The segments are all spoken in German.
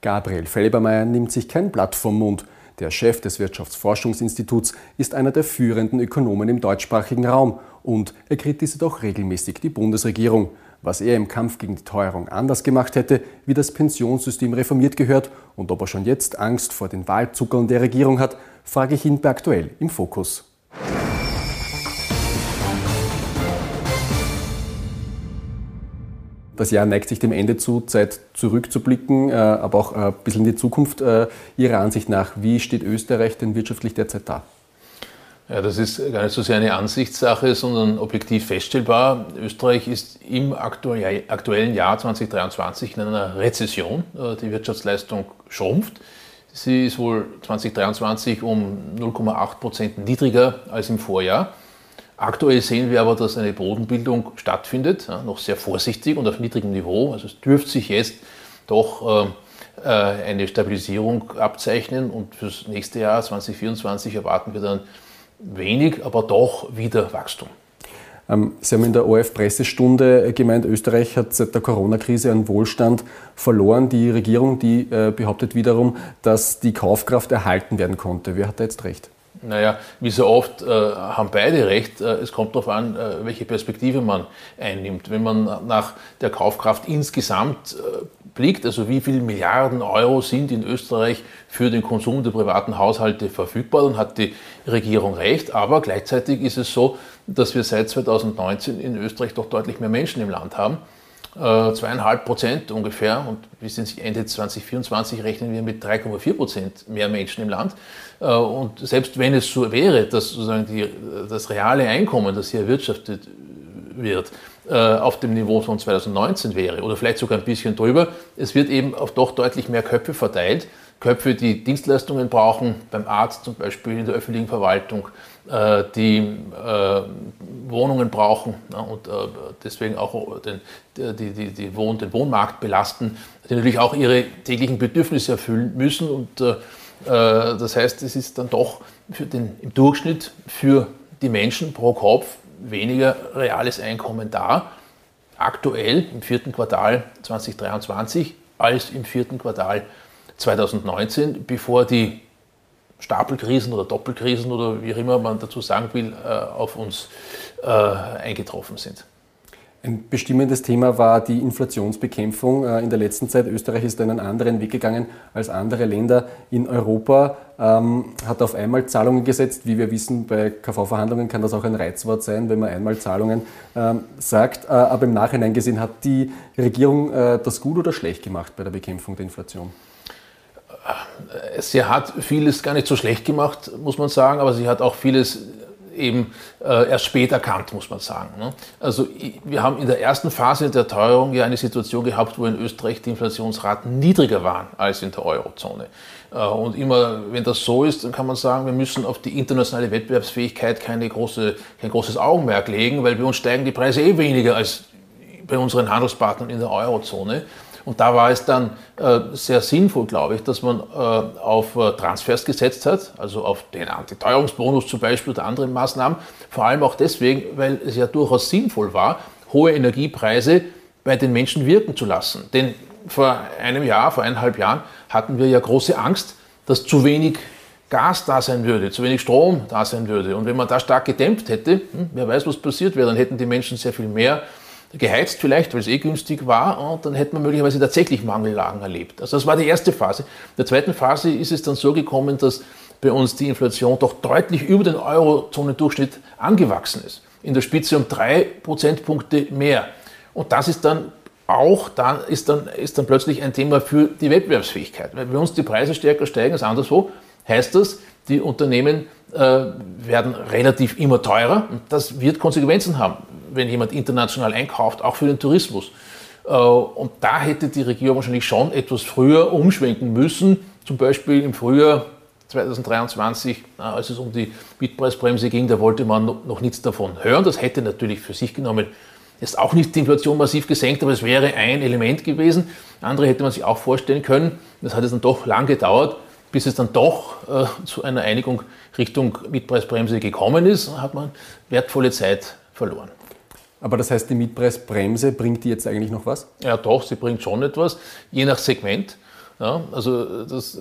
Gabriel Felbermeier nimmt sich kein Blatt vom Mund. Der Chef des Wirtschaftsforschungsinstituts ist einer der führenden Ökonomen im deutschsprachigen Raum und er kritisiert auch regelmäßig die Bundesregierung. Was er im Kampf gegen die Teuerung anders gemacht hätte, wie das Pensionssystem reformiert gehört und ob er schon jetzt Angst vor den Wahlzuckern der Regierung hat, frage ich ihn bei aktuell im Fokus. Das Jahr neigt sich dem Ende zu, Zeit zurückzublicken, äh, aber auch äh, ein bisschen in die Zukunft. Äh, Ihrer Ansicht nach, wie steht Österreich denn wirtschaftlich derzeit da? Ja, das ist gar nicht so sehr eine Ansichtssache, sondern objektiv feststellbar. Österreich ist im aktuellen Jahr 2023 in einer Rezession. Die Wirtschaftsleistung schrumpft. Sie ist wohl 2023 um 0,8 Prozent niedriger als im Vorjahr. Aktuell sehen wir aber, dass eine Bodenbildung stattfindet, ja, noch sehr vorsichtig und auf niedrigem Niveau. Also es dürfte sich jetzt doch äh, äh eine Stabilisierung abzeichnen und fürs nächste Jahr 2024 erwarten wir dann wenig, aber doch wieder Wachstum. Ähm, Sie haben in der ORF-Pressestunde gemeint, Österreich hat seit der Corona-Krise an Wohlstand verloren. Die Regierung, die äh, behauptet wiederum, dass die Kaufkraft erhalten werden konnte. Wer hat da jetzt recht? Naja, wie so oft äh, haben beide recht. Äh, es kommt darauf an, äh, welche Perspektive man einnimmt. Wenn man nach der Kaufkraft insgesamt äh, blickt, also wie viele Milliarden Euro sind in Österreich für den Konsum der privaten Haushalte verfügbar, dann hat die Regierung recht. Aber gleichzeitig ist es so, dass wir seit 2019 in Österreich doch deutlich mehr Menschen im Land haben. Äh, zweieinhalb Prozent ungefähr und bis Ende 2024 rechnen wir mit 3,4 Prozent mehr Menschen im Land. Äh, und selbst wenn es so wäre, dass sozusagen die, das reale Einkommen, das hier erwirtschaftet wird, äh, auf dem Niveau von 2019 wäre oder vielleicht sogar ein bisschen drüber, es wird eben auf doch deutlich mehr Köpfe verteilt. Köpfe, die Dienstleistungen brauchen, beim Arzt zum Beispiel, in der öffentlichen Verwaltung, äh, die äh, Wohnungen brauchen und äh, deswegen auch den, die, die, die Wohn-, den Wohnmarkt belasten, die natürlich auch ihre täglichen Bedürfnisse erfüllen müssen. Und das heißt, es ist dann doch für den, im Durchschnitt für die Menschen pro Kopf weniger reales Einkommen da, aktuell im vierten Quartal 2023 als im vierten Quartal 2019, bevor die Stapelkrisen oder Doppelkrisen oder wie auch immer man dazu sagen will, äh, auf uns äh, eingetroffen sind. Ein bestimmendes Thema war die Inflationsbekämpfung äh, in der letzten Zeit. Österreich ist einen anderen Weg gegangen als andere Länder in Europa, ähm, hat auf Einmalzahlungen gesetzt. Wie wir wissen, bei KV-Verhandlungen kann das auch ein Reizwort sein, wenn man Einmalzahlungen ähm, sagt. aber im Nachhinein gesehen, hat die Regierung das gut oder schlecht gemacht bei der Bekämpfung der Inflation? Sie hat vieles gar nicht so schlecht gemacht, muss man sagen, aber sie hat auch vieles eben äh, erst spät erkannt, muss man sagen. Ne? Also wir haben in der ersten Phase der Teuerung ja eine Situation gehabt, wo in Österreich die Inflationsraten niedriger waren als in der Eurozone. Äh, und immer, wenn das so ist, dann kann man sagen, wir müssen auf die internationale Wettbewerbsfähigkeit keine große, kein großes Augenmerk legen, weil bei uns steigen die Preise eh weniger als bei unseren Handelspartnern in der Eurozone. Und da war es dann äh, sehr sinnvoll, glaube ich, dass man äh, auf äh, Transfers gesetzt hat, also auf den Antiteuerungsbonus zum Beispiel oder andere Maßnahmen. Vor allem auch deswegen, weil es ja durchaus sinnvoll war, hohe Energiepreise bei den Menschen wirken zu lassen. Denn vor einem Jahr, vor eineinhalb Jahren hatten wir ja große Angst, dass zu wenig Gas da sein würde, zu wenig Strom da sein würde. Und wenn man da stark gedämpft hätte, hm, wer weiß, was passiert wäre, dann hätten die Menschen sehr viel mehr geheizt vielleicht, weil es eh günstig war, und dann hätte man möglicherweise tatsächlich Mangellagen erlebt. Also das war die erste Phase. In der zweiten Phase ist es dann so gekommen, dass bei uns die Inflation doch deutlich über den Eurozonendurchschnitt angewachsen ist. In der Spitze um drei Prozentpunkte mehr. Und das ist dann auch dann ist, dann ist dann plötzlich ein Thema für die Wettbewerbsfähigkeit. Weil bei uns die Preise stärker steigen als anderswo, heißt das, die Unternehmen äh, werden relativ immer teurer und das wird Konsequenzen haben wenn jemand international einkauft, auch für den Tourismus. Äh, und da hätte die Regierung wahrscheinlich schon etwas früher umschwenken müssen, zum Beispiel im Frühjahr 2023, als es um die Mietpreisbremse ging, da wollte man noch nichts davon hören. Das hätte natürlich für sich genommen jetzt auch nicht die Inflation massiv gesenkt, aber es wäre ein Element gewesen. Andere hätte man sich auch vorstellen können. Das hat es dann doch lang gedauert, bis es dann doch äh, zu einer Einigung Richtung Mietpreisbremse gekommen ist. Da hat man wertvolle Zeit verloren. Aber das heißt, die Mietpreisbremse bringt die jetzt eigentlich noch was? Ja, doch, sie bringt schon etwas, je nach Segment. Ja, also das, äh,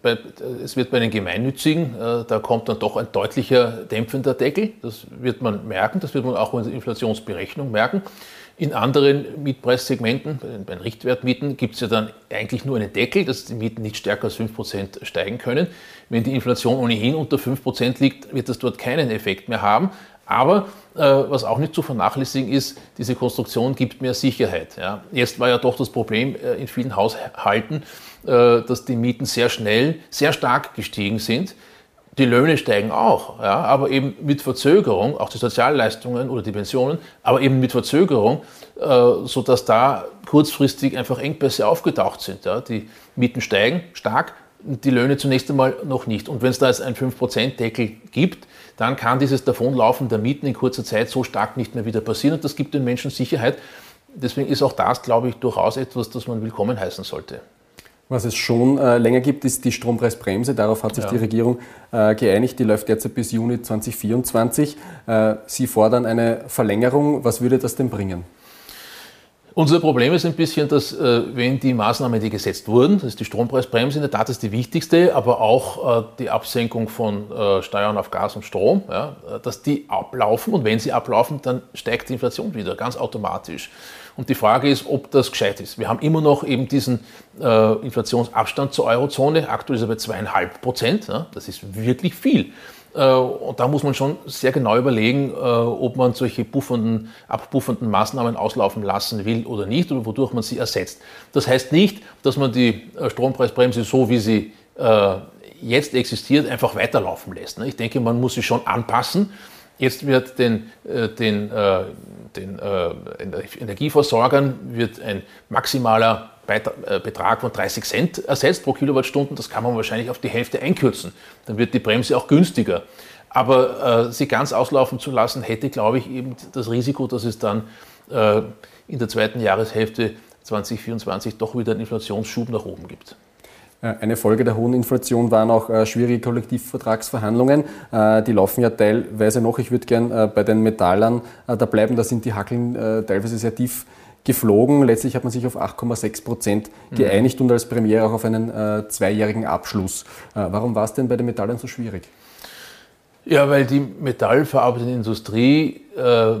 bei, es wird bei den Gemeinnützigen, äh, da kommt dann doch ein deutlicher dämpfender Deckel. Das wird man merken, das wird man auch in der Inflationsberechnung merken. In anderen Mietpreissegmenten, bei den Richtwertmieten, gibt es ja dann eigentlich nur einen Deckel, dass die Mieten nicht stärker als 5% steigen können. Wenn die Inflation ohnehin unter 5% liegt, wird das dort keinen Effekt mehr haben. Aber äh, was auch nicht zu vernachlässigen ist, diese Konstruktion gibt mehr Sicherheit. Ja. Jetzt war ja doch das Problem äh, in vielen Haushalten, äh, dass die Mieten sehr schnell, sehr stark gestiegen sind. Die Löhne steigen auch, ja, aber eben mit Verzögerung, auch die Sozialleistungen oder die Pensionen, aber eben mit Verzögerung, äh, sodass da kurzfristig einfach Engpässe aufgetaucht sind. Ja. Die Mieten steigen stark, die Löhne zunächst einmal noch nicht. Und wenn es da jetzt einen 5%-Deckel gibt, dann kann dieses Davonlaufen der Mieten in kurzer Zeit so stark nicht mehr wieder passieren und das gibt den Menschen Sicherheit. Deswegen ist auch das, glaube ich, durchaus etwas, das man willkommen heißen sollte. Was es schon äh, länger gibt, ist die Strompreisbremse. Darauf hat sich ja. die Regierung äh, geeinigt. Die läuft derzeit bis Juni 2024. Äh, Sie fordern eine Verlängerung. Was würde das denn bringen? Unser Problem ist ein bisschen, dass äh, wenn die Maßnahmen, die gesetzt wurden, das ist die Strompreisbremse, in der Tat ist die wichtigste, aber auch äh, die Absenkung von äh, Steuern auf Gas und Strom, ja, dass die ablaufen und wenn sie ablaufen, dann steigt die Inflation wieder, ganz automatisch. Und die Frage ist, ob das gescheit ist. Wir haben immer noch eben diesen äh, Inflationsabstand zur Eurozone. Aktuell ist er bei zweieinhalb Prozent. Ja? Das ist wirklich viel. Äh, und da muss man schon sehr genau überlegen, äh, ob man solche buffernden, abbuffernden Maßnahmen auslaufen lassen will oder nicht oder wodurch man sie ersetzt. Das heißt nicht, dass man die äh, Strompreisbremse so, wie sie jetzt existiert, einfach weiterlaufen lässt. Ne? Ich denke, man muss sie schon anpassen. Jetzt wird den, den den Energieversorgern wird ein maximaler Betrag von 30 Cent ersetzt pro Kilowattstunde. Das kann man wahrscheinlich auf die Hälfte einkürzen. Dann wird die Bremse auch günstiger. Aber äh, sie ganz auslaufen zu lassen, hätte, glaube ich, eben das Risiko, dass es dann äh, in der zweiten Jahreshälfte 2024 doch wieder einen Inflationsschub nach oben gibt. Äh, eine Folge der hohen Inflation waren auch äh, schwierige Kollektivvertragsverhandlungen. Äh, die laufen ja teilweise noch. Ich würde gern bei den Metallern da bleiben. Da sind die Hackeln teilweise sehr tief geflogen. Letztlich hat man sich auf 8,6 Prozent mhm. geeinigt und als Premiere auch auf einen zweijährigen Abschluss. Warum war es denn bei den Metallern so schwierig? Ja, weil die metallverarbeitende Industrie äh,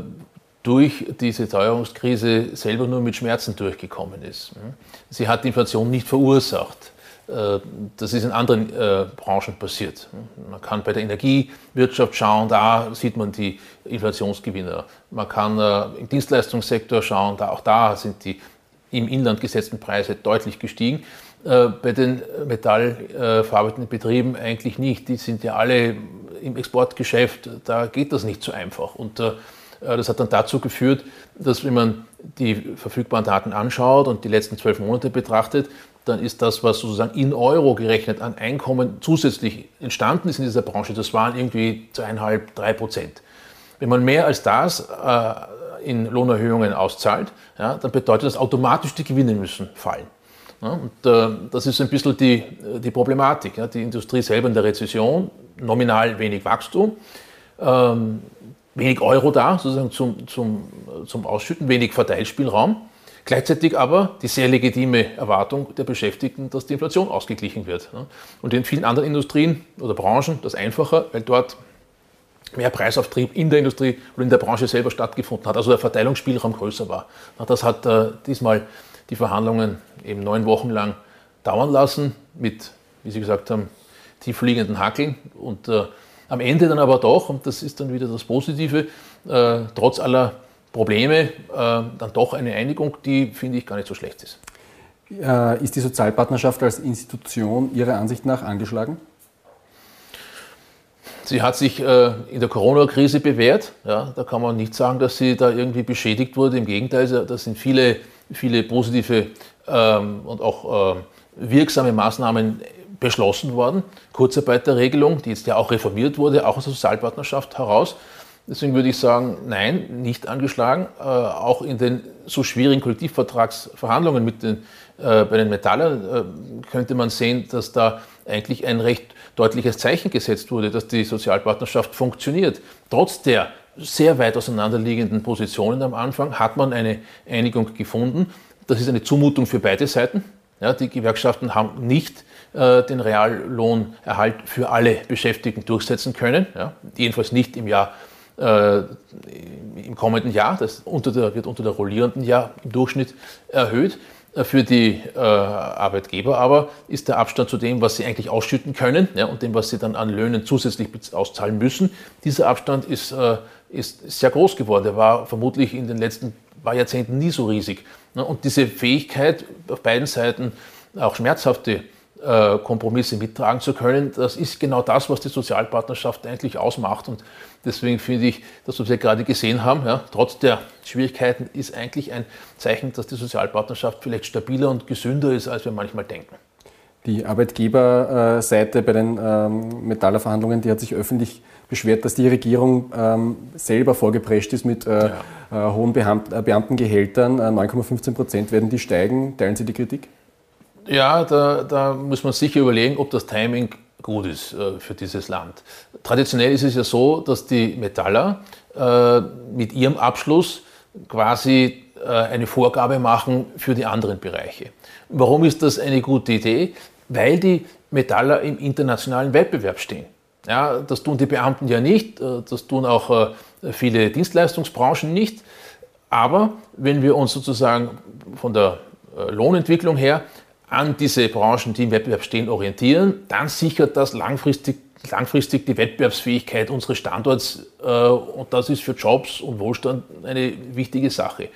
durch diese Teuerungskrise selber nur mit Schmerzen durchgekommen ist. Sie hat die Inflation nicht verursacht. Äh, das ist in anderen äh, Branchen passiert. Man kann bei der Energiewirtschaft schauen, da sieht man die Inflationsgewinner. Man kann äh, im Dienstleistungssektor schauen, da, auch da sind die im Inland gesetzten Preise deutlich gestiegen. Bei den metallverarbeitenden Betrieben eigentlich nicht. Die sind ja alle im Exportgeschäft, da geht das nicht so einfach. Und das hat dann dazu geführt, dass wenn man die verfügbaren Daten anschaut und die letzten zwölf Monate betrachtet, dann ist das, was sozusagen in Euro gerechnet an Einkommen zusätzlich entstanden ist in dieser Branche, das waren irgendwie zweieinhalb, drei Prozent. Wenn man mehr als das äh, in Lohnerhöhungen auszahlt, ja, dann bedeutet das automatisch, die Gewinne müssen fallen. Ja, und äh, das ist ein bisschen die, die Problematik. Ja. Die Industrie selber in der Rezession, nominal wenig Wachstum, ähm, wenig Euro da, sozusagen zum, zum, zum Ausschütten, wenig Verteilspielraum. Gleichzeitig aber die sehr legitime Erwartung der Beschäftigten, dass die Inflation ausgeglichen wird. Und in vielen anderen Industrien oder Branchen das einfacher, weil dort mehr Preisauftrieb in der Industrie oder in der Branche selber stattgefunden hat, also der Verteilungsspielraum größer war. Das hat äh, diesmal die Verhandlungen eben neun Wochen lang dauern lassen mit, wie Sie gesagt haben, tiefliegenden Hackeln und äh, am Ende dann aber doch, und das ist dann wieder das Positive, äh, trotz aller Probleme äh, dann doch eine Einigung, die, finde ich, gar nicht so schlecht ist. Äh, ist die Sozialpartnerschaft als Institution Ihrer Ansicht nach angeschlagen? Sie hat sich äh, in der Corona-Krise bewährt. Ja, da kann man nicht sagen, dass sie da irgendwie beschädigt wurde. Im Gegenteil, da sind viele, viele positive ähm, und auch äh, wirksame Maßnahmen beschlossen worden. Kurzarbeiterregelung, die jetzt ja auch reformiert wurde, auch aus der Sozialpartnerschaft heraus. Deswegen würde ich sagen, nein, nicht angeschlagen. Äh, auch in den so schwierigen Kollektivvertragsverhandlungen mit den, äh, bei den Metallern äh, könnte man sehen, dass da eigentlich ein recht deutliches Zeichen gesetzt wurde, dass die Sozialpartnerschaft funktioniert. Trotz der sehr weit auseinanderliegenden Positionen am Anfang hat man eine Einigung gefunden. Das ist eine Zumutung für beide Seiten. Ja, die Gewerkschaften haben nicht äh, den Reallohnerhalt für alle Beschäftigten durchsetzen können, ja, jedenfalls nicht im Jahr äh, im kommenden Jahr, das unter der, wird unter der rollierenden Jahr im Durchschnitt erhöht. Äh, für die äh, Arbeitgeber aber ist der Abstand zu dem, was sie eigentlich ausschütten können ja, und dem, was sie dann an Löhnen zusätzlich auszahlen müssen, dieser Abstand ist, äh, ist sehr groß geworden. Der war vermutlich in den letzten paar Jahrzehnten nie so riesig. Ne? Und diese Fähigkeit, auf beiden Seiten auch schmerzhafte äh, Kompromisse mittragen zu können, das ist genau das, was die Sozialpartnerschaft eigentlich ausmacht. Und deswegen finde ich, das, was wir gerade gesehen haben, ja, trotz der Schwierigkeiten, ist eigentlich ein Zeichen, dass die Sozialpartnerschaft vielleicht stabiler und gesünder ist, als wir manchmal denken. Die Arbeitgeberseite bei den ähm, Metallerverhandlungen, die hat sich öffentlich beschwert, dass die Regierung ähm, selber vorgeprescht ist mit äh, ja. äh, hohen Beamt Beamtengehältern. 9,15 äh, Prozent werden die steigen. Teilen Sie die Kritik? Ja, da, da muss man sicher überlegen, ob das Timing gut ist äh, für dieses Land. Traditionell ist es ja so, dass die Metaller äh, mit ihrem Abschluss quasi äh, eine Vorgabe machen für die anderen Bereiche. Warum ist das eine gute Idee? Weil die Metaller im internationalen Wettbewerb stehen. Ja, das tun die Beamten ja nicht, äh, das tun auch äh, viele Dienstleistungsbranchen nicht. Aber wenn wir uns sozusagen von der äh, Lohnentwicklung her an diese Branchen, die im Wettbewerb stehen, orientieren, dann sichert das langfristig, langfristig die Wettbewerbsfähigkeit unseres Standorts äh, und das ist für Jobs und Wohlstand eine wichtige Sache.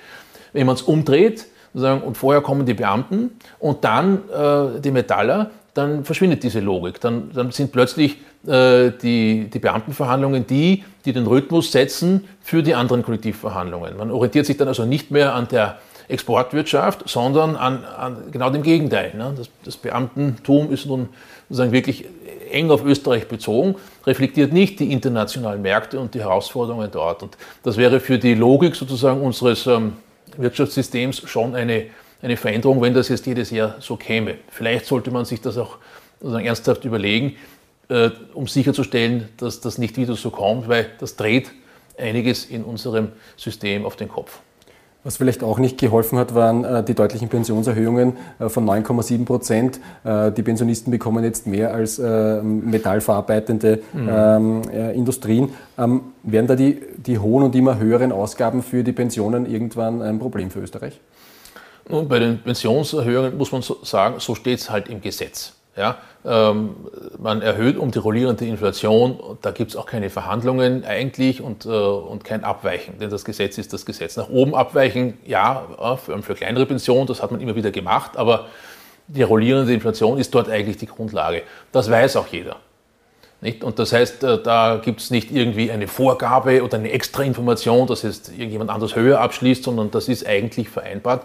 Wenn man es umdreht und vorher kommen die Beamten und dann äh, die Metaller, dann verschwindet diese Logik. Dann, dann sind plötzlich äh, die, die Beamtenverhandlungen die, die den Rhythmus setzen für die anderen Kollektivverhandlungen. Man orientiert sich dann also nicht mehr an der Exportwirtschaft, sondern an, an genau dem Gegenteil. Ne? Das, das, Beamtentum ist nun sozusagen wirklich eng auf Österreich bezogen, reflektiert nicht die internationalen Märkte und die Herausforderungen dort. Und das wäre für die Logik sozusagen unseres ähm, Wirtschaftssystems schon eine, eine Veränderung, wenn das jetzt jedes Jahr so käme. Vielleicht sollte man sich das auch ernsthaft überlegen, äh, um sicherzustellen, dass das nicht wieder so kommt, weil das dreht einiges in unserem System auf den Kopf. Was vielleicht auch nicht geholfen hat, waren äh, die deutlichen Pensionserhöhungen äh, von 9,7 Prozent. Äh, die Pensionisten bekommen jetzt mehr als metallverarbeitende mhm. Ähm, Industrien. Ähm, werden da die, die hohen und immer höheren Ausgaben für die Pensionen irgendwann ein Problem für Österreich? Nun, bei den Pensionserhöhungen muss man so sagen, so steht es halt im Gesetz. Ja, ähm, man erhöht um die rollierende Inflation, da gibt es auch keine Verhandlungen eigentlich und, äh, und kein Abweichen, denn das Gesetz ist das Gesetz. Nach oben abweichen, ja, für, für kleinere Pensionen, das hat man immer wieder gemacht, aber die rollierende Inflation ist dort eigentlich die Grundlage. Das weiß auch jeder. Nicht? Und das heißt, äh, da gibt es nicht irgendwie eine Vorgabe oder eine extra Information, dass jetzt irgendjemand anders höher abschließt, sondern das ist eigentlich vereinbart.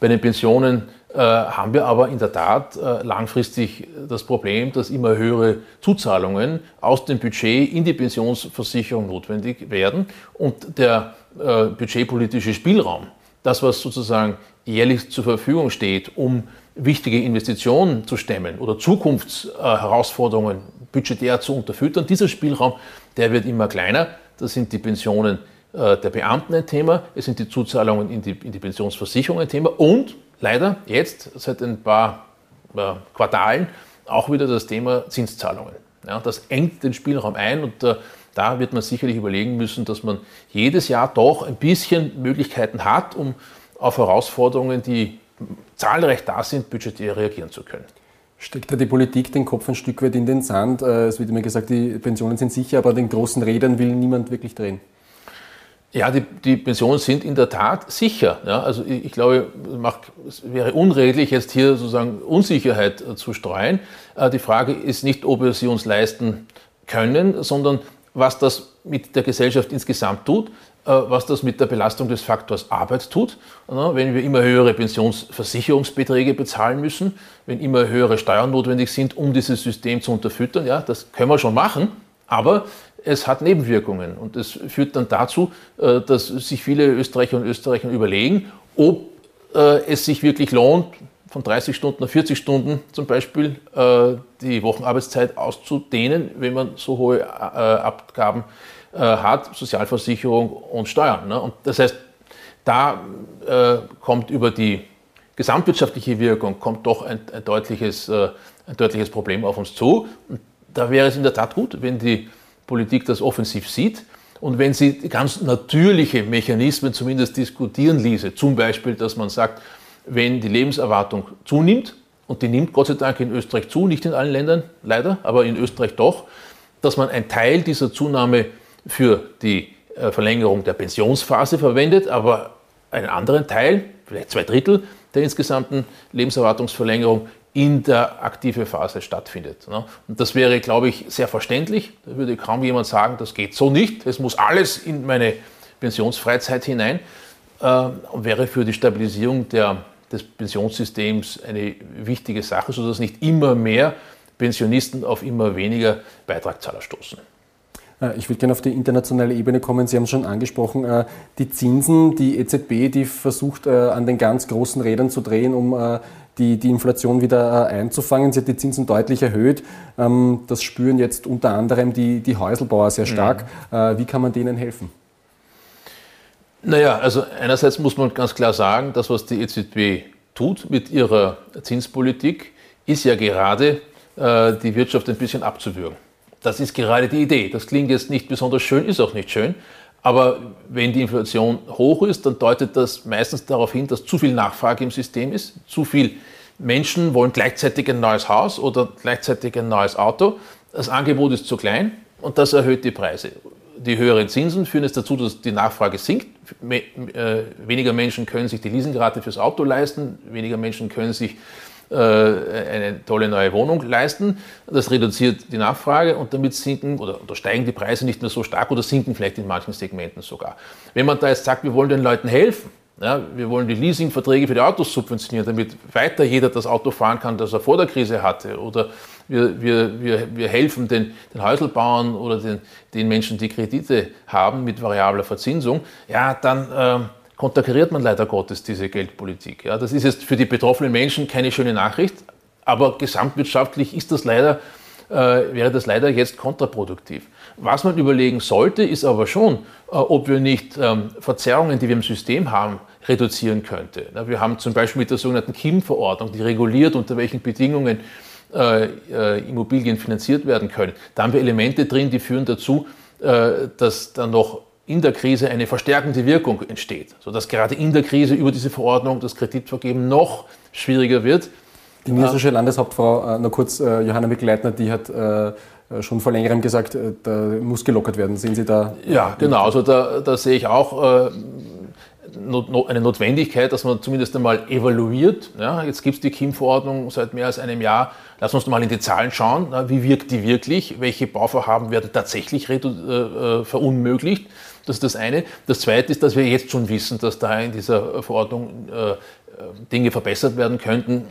Bei den Pensionen äh, haben wir aber in der Tat äh, langfristig das Problem, dass immer höhere Zuzahlungen aus dem Budget in die Pensionsversicherung notwendig werden und der äh, budgetpolitische Spielraum, das was sozusagen jährlich zur Verfügung steht, um wichtige Investitionen zu stemmen oder Zukunftsherausforderungen budgetär zu unterfüttern, dieser Spielraum, der wird immer kleiner. Das sind die Pensionen der Beamten ein Thema, es sind die Zuzahlungen in die, in die Pensionsversicherung ein Thema und leider jetzt seit ein paar äh, Quartalen auch wieder das Thema Zinszahlungen. Ja, das engt den Spielraum ein und äh, da wird man sicherlich überlegen müssen, dass man jedes Jahr doch ein bisschen Möglichkeiten hat, um auf Herausforderungen, die zahlreich da sind, budgetär reagieren zu können. Steckt da die Politik den Kopf ein Stück weit in den Sand? Äh, es wird immer gesagt, die Pensionen sind sicher, aber den großen Rädern will niemand wirklich drehen. Ja, die, die Pensionen sind in der Tat sicher. Ja, also ich, ich glaube, es wäre unredlich, jetzt hier sozusagen Unsicherheit äh, zu streuen. Äh, die Frage ist nicht, ob wir sie uns leisten können, sondern was das mit der Gesellschaft insgesamt tut, äh, was das mit der Belastung des Faktors Arbeit tut. Wenn wir immer höhere Pensionsversicherungsbeträge bezahlen müssen, wenn immer höhere Steuern notwendig sind, um dieses System zu unterfüttern, ja, das können wir schon machen, aber es hat Nebenwirkungen und es führt dann dazu, äh, dass sich viele Österreicher und Österreicher überlegen, ob äh, es sich wirklich lohnt, von 30 Stunden auf 40 Stunden zum Beispiel äh, die Wochenarbeitszeit auszudehnen, wenn man so hohe Abgaben hat, Sozialversicherung und Steuern. Ne? Und das heißt, da kommt über die gesamtwirtschaftliche Wirkung kommt doch ein, ein deutliches, ein deutliches Problem auf uns zu. Und da wäre es in der Tat gut, wenn die Politik das offensiv sieht und wenn sie ganz natürliche Mechanismen zumindest diskutieren ließe. Zum Beispiel, dass man sagt, wenn die Lebenserwartung zunimmt, und die nimmt Gott sei Dank in Österreich zu, nicht in allen Ländern leider, aber in Österreich doch, dass man einen Teil dieser Zunahme für die äh, Verlängerung der Pensionsphase verwendet, aber einen anderen Teil, vielleicht zwei Drittel der insgesamten Lebenserwartungsverlängerung in der aktive Phase stattfindet. Ne? Und das wäre, glaube ich, sehr verständlich. Da würde kaum jemand sagen, das geht so nicht. Es muss alles in meine Pensionsfreizeit hinein äh, und wäre für die Stabilisierung der, des Pensionssystems eine wichtige Sache, sodass nicht immer mehr Pensionisten auf immer weniger Beitragszahler stoßen. Äh, ich würde gerne auf die internationale Ebene kommen. Sie haben es schon angesprochen, äh, die Zinsen, die EZB, die versucht äh, an den ganz großen Rädern zu drehen, um die, die Inflation wieder einzufangen. Sie hat die Zinsen deutlich erhöht. Ähm, das spüren jetzt unter anderem die, die Häuselbauer sehr stark. Mhm. Wie kann man denen helfen? Naja, also einerseits muss man ganz klar sagen, das, was die EZB tut mit ihrer Zinspolitik, ist ja gerade die Wirtschaft ein bisschen abzuwürgen. Das ist gerade die Idee. Das klingt jetzt nicht besonders schön, ist auch nicht schön. Aber wenn die Inflation hoch ist, dann deutet das meistens darauf hin, dass zu viel Nachfrage im System ist. Zu viele Menschen wollen gleichzeitig ein neues Haus oder gleichzeitig ein neues Auto. Das Angebot ist zu klein und das erhöht die Preise. Die höheren Zinsen führen es dazu, dass die Nachfrage sinkt. Äh, weniger Menschen können sich die Leasingrate fürs Auto leisten, weniger Menschen können sich eine tolle neue Wohnung leisten. Das reduziert die Nachfrage und damit sinken oder, oder, steigen die Preise nicht mehr so stark oder sinken vielleicht in manchen Segmenten sogar. Wenn man da jetzt sagt, wir wollen den Leuten helfen, ja, wir wollen die Leasingverträge für die Autos subventionieren, damit weiter jeder das Auto fahren kann, das er vor der Krise hatte. Oder wir, wir, wir, wir helfen den, den Häuselbauern oder den, den Menschen, die Kredite haben mit variabler Verzinsung. Ja, dann ähm, konterkariert man leider Gottes diese Geldpolitik. Ja, das ist jetzt für die betroffenen Menschen keine schöne Nachricht, aber gesamtwirtschaftlich ist das leider, äh, wäre das leider jetzt kontraproduktiv. Was man überlegen sollte, ist aber schon, äh, ob wir nicht ähm, Verzerrungen, die wir im System haben, reduzieren könnte. Ja, wir haben zum Beispiel mit der sogenannten KIM-Verordnung, die reguliert, unter welchen Bedingungen äh, äh, Immobilien finanziert werden können. Da haben wir Elemente drin, die führen dazu, äh, dass dann noch in der Krise eine verstärkende Wirkung entsteht, sodass gerade in der Krise über diese Verordnung das Kreditvergeben noch schwieriger wird. Die niederländische Landeshauptfrau, äh, nur kurz, äh, Johanna Mikl-Leitner, die hat äh, schon vor längerem gesagt, da muss gelockert werden. Sehen Sie da? Ja, genau. Also da, da sehe ich auch eine Notwendigkeit, dass man zumindest einmal evaluiert. Ja, jetzt gibt es die KIM-Verordnung seit mehr als einem Jahr. Lass uns mal in die Zahlen schauen. Wie wirkt die wirklich? Welche Bauvorhaben werden tatsächlich verunmöglicht? Das ist das eine. Das zweite ist, dass wir jetzt schon wissen, dass da in dieser Verordnung äh, Dinge verbessert werden könnten.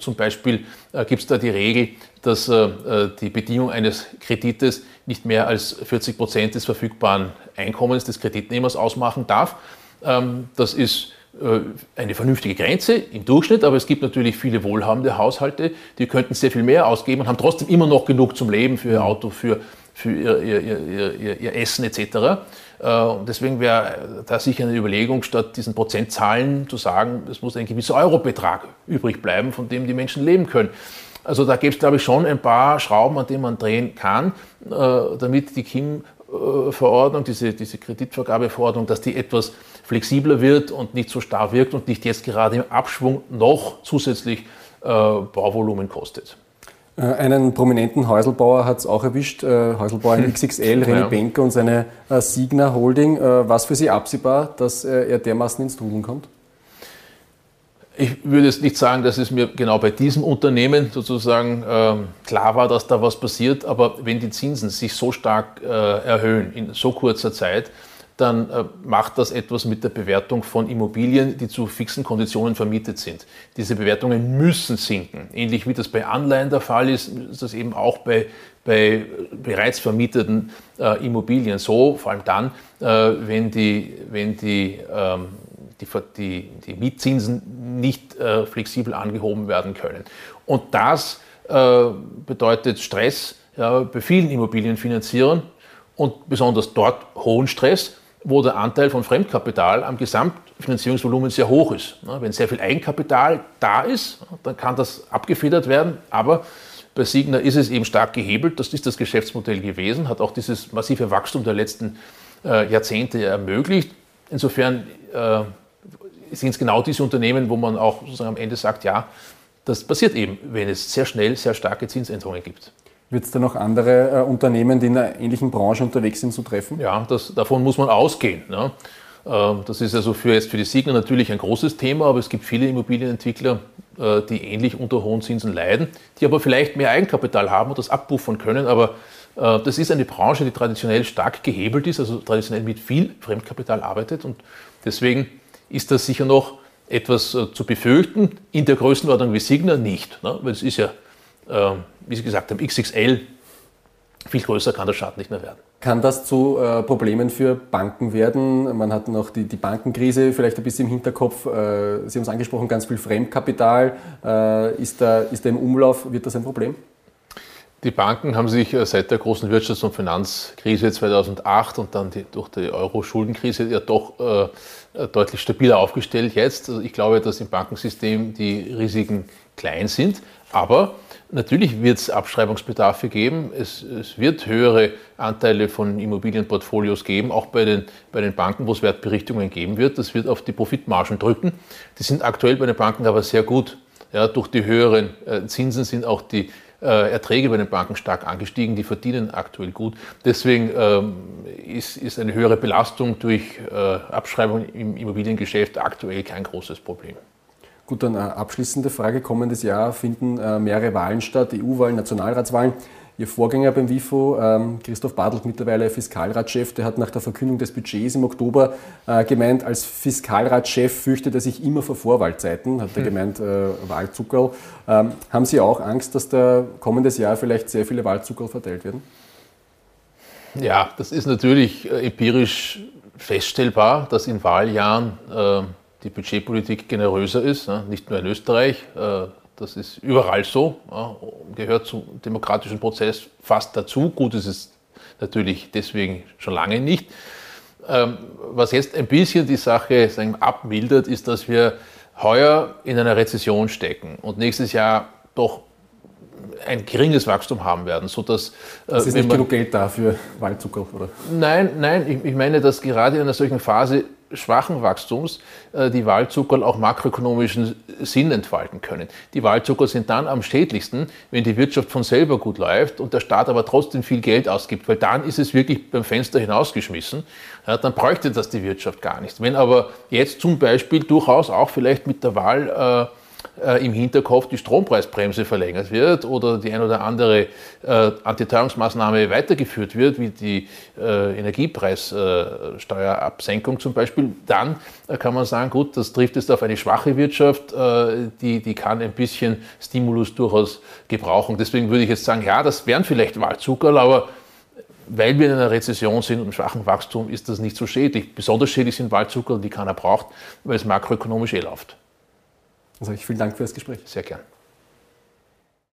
Zum Beispiel gibt es da die Regel, dass die Bedingung eines Kredites nicht mehr als 40 Prozent des verfügbaren Einkommens des Kreditnehmers ausmachen darf. Ähm, das ist äh, eine vernünftige Grenze im Durchschnitt, aber es gibt natürlich viele wohlhabende Haushalte, die könnten sehr viel mehr ausgeben und haben trotzdem immer noch genug zum Leben für ihr Auto, für, für ihr, ihr, ihr, ihr Essen etc. Äh, und deswegen wäre da sicher eine Überlegung, statt diesen Prozentzahlen zu sagen, es muss ein gewisser Eurobetrag übrig bleiben, von dem die Menschen leben können. Also da gibt es, glaube ich, schon ein paar Schrauben, an denen man drehen kann, äh, damit die KIM-Verordnung, diese, diese Kreditvergabeverordnung, dass die etwas flexibler wird und nicht so starr wirkt und nicht jetzt gerade im Abschwung noch zusätzlich äh, Bauvolumen kostet. Äh, einen prominenten Häuselbauer hat es auch erwischt, äh, Häuselbauer in XXL, René ja. Benker und seine äh, Signa Holding. Was für Sie absehbar, dass er dermaßen ins Trudeln kommt? Ich würde jetzt nicht sagen, dass es mir genau bei diesem Unternehmen sozusagen ähm, klar war, dass da was passiert, aber wenn die Zinsen sich so stark erhöhen in so kurzer Zeit, dann äh, macht das etwas mit der Bewertung von Immobilien, die zu fixen Konditionen vermietet sind. Diese Bewertungen müssen sinken. Ähnlich wie das bei Anleihen der Fall ist, ist das eben auch bei, bei bereits vermieteten äh, Immobilien so, vor allem dann, äh, wenn die, wenn die, ähm, die, die, die, Mietzinsen nicht äh, flexibel angehoben werden können. Und das äh, bedeutet Stress ja, bei vielen Immobilienfinanzierern und besonders dort hohen Stress wo der Anteil von Fremdkapital am Gesamtfinanzierungsvolumen sehr hoch ist. Wenn sehr viel Eigenkapital da ist, dann kann das abgefedert werden, aber bei Signa ist es eben stark gehebelt. Das ist das Geschäftsmodell gewesen, hat auch dieses massive Wachstum der letzten äh, Jahrzehnte ermöglicht. Insofern äh, sind es genau diese Unternehmen, wo man auch sozusagen am Ende sagt, ja, das passiert eben, wenn es sehr schnell sehr starke Zinsänderungen gibt. Wird es da noch andere äh, Unternehmen, die in einer ähnlichen Branche unterwegs sind, zu treffen? Ja, das, davon muss man ausgehen. Ne? Ähm, das ist also für, jetzt für die Signer natürlich ein großes Thema, aber es gibt viele Immobilienentwickler, äh, die ähnlich unter hohen Zinsen leiden, die aber vielleicht mehr Eigenkapital haben und das abpuffern können. Aber äh, das ist eine Branche, die traditionell stark gehebelt ist, also traditionell mit viel Fremdkapital arbeitet und deswegen ist das sicher noch etwas äh, zu befürchten. In der Größenordnung wie Signer nicht, ne? weil es ist ja, wie Sie gesagt haben, XXL, viel größer kann der Schaden nicht mehr werden. Kann das zu äh, Problemen für Banken werden? Man hat noch die, die Bankenkrise vielleicht ein bisschen im Hinterkopf. Äh, Sie haben es angesprochen, ganz viel Fremdkapital. Äh, ist, da, ist da im Umlauf, wird das ein Problem? Die Banken haben sich äh, seit der großen Wirtschafts- und Finanzkrise 2008 und dann die, durch die Euro-Schuldenkrise ja doch äh, deutlich stabiler aufgestellt jetzt. Also ich glaube, dass im Bankensystem die Risiken klein sind, aber Natürlich wird es Abschreibungsbedarfe geben. Es, es, wird höhere Anteile von Immobilienportfolios geben, auch bei den, bei den Banken, wo es Wertberichtungen geben wird. Das wird auf die Profitmargen drücken. Die sind aktuell bei den Banken aber sehr gut. Ja, durch die höheren äh, Zinsen sind auch die Erträge bei den Banken stark angestiegen. Die verdienen aktuell gut. Deswegen ähm, ist, ist eine höhere Belastung durch äh, Abschreibung im Immobiliengeschäft aktuell kein großes Problem. Gut, dann eine abschließende Frage. Kommendes Jahr finden äh, mehrere Wahlen statt, EU-Wahlen, Nationalratswahlen. Ihr Vorgänger beim WIFO, ähm, Christoph Bartelt, mittlerweile Fiskalratschef, der hat nach der Verkündung des Budgets im Oktober äh, gemeint, als Fiskalratschef fürchtet er sich immer vor Vorwahlzeiten, hat er hm. gemeint, äh, Wahlzuckerl. Ähm, haben Sie auch Angst, dass da kommendes Jahr vielleicht sehr viele Wahlzuckerl verteilt werden? Ja, das ist natürlich äh, empirisch feststellbar, dass in Wahljahren äh, die Budgetpolitik generöser ist, nicht nur in Österreich, äh, das ist überall so, gehört zum demokratischen Prozess fast dazu. Gut ist es natürlich deswegen schon lange nicht. Ähm, was jetzt ein bisschen die Sache sagen, abmildert, ist, dass wir heuer in einer Rezession stecken und nächstes Jahr doch ein geringes Wachstum haben werden, sodass... Äh, es ist nicht genug Geld da für Waldzucker, oder? Nein, nein, ich, ich meine, dass gerade in einer solchen Phase schwachen Wachstums äh, die Waldzucker auch makroökonomischen Sinn entfalten können. Die Waldzucker sind dann am schädlichsten, wenn die Wirtschaft von selber gut läuft und der Staat aber trotzdem viel Geld ausgibt, weil dann ist es wirklich beim Fenster hinausgeschmissen. Ja, dann bräuchte das die Wirtschaft gar nicht. Wenn aber jetzt zum Beispiel durchaus auch vielleicht mit der Wahl äh, äh, im Hinterkopf die Strompreisbremse verlängert wird oder die ein oder andere äh, Antiteuerungsmaßnahme weitergeführt wird, wie die äh, Energiepreissteuerabsenkung zum Beispiel, dann äh, kann man sagen, gut, das trifft jetzt auf eine schwache Wirtschaft, äh, die, die kann ein bisschen Stimulus durchaus gebrauchen. Deswegen würde ich jetzt sagen, ja, das wären vielleicht Wahlzuckerl, aber weil wir in einer Rezession sind und einem schwachen Wachstum, ist das nicht so schädlich. Besonders schädlich sind Waldzucker, die keiner braucht, weil es makroökonomisch eh läuft. Also ich vielen Dank für das Gespräch. Sehr gern.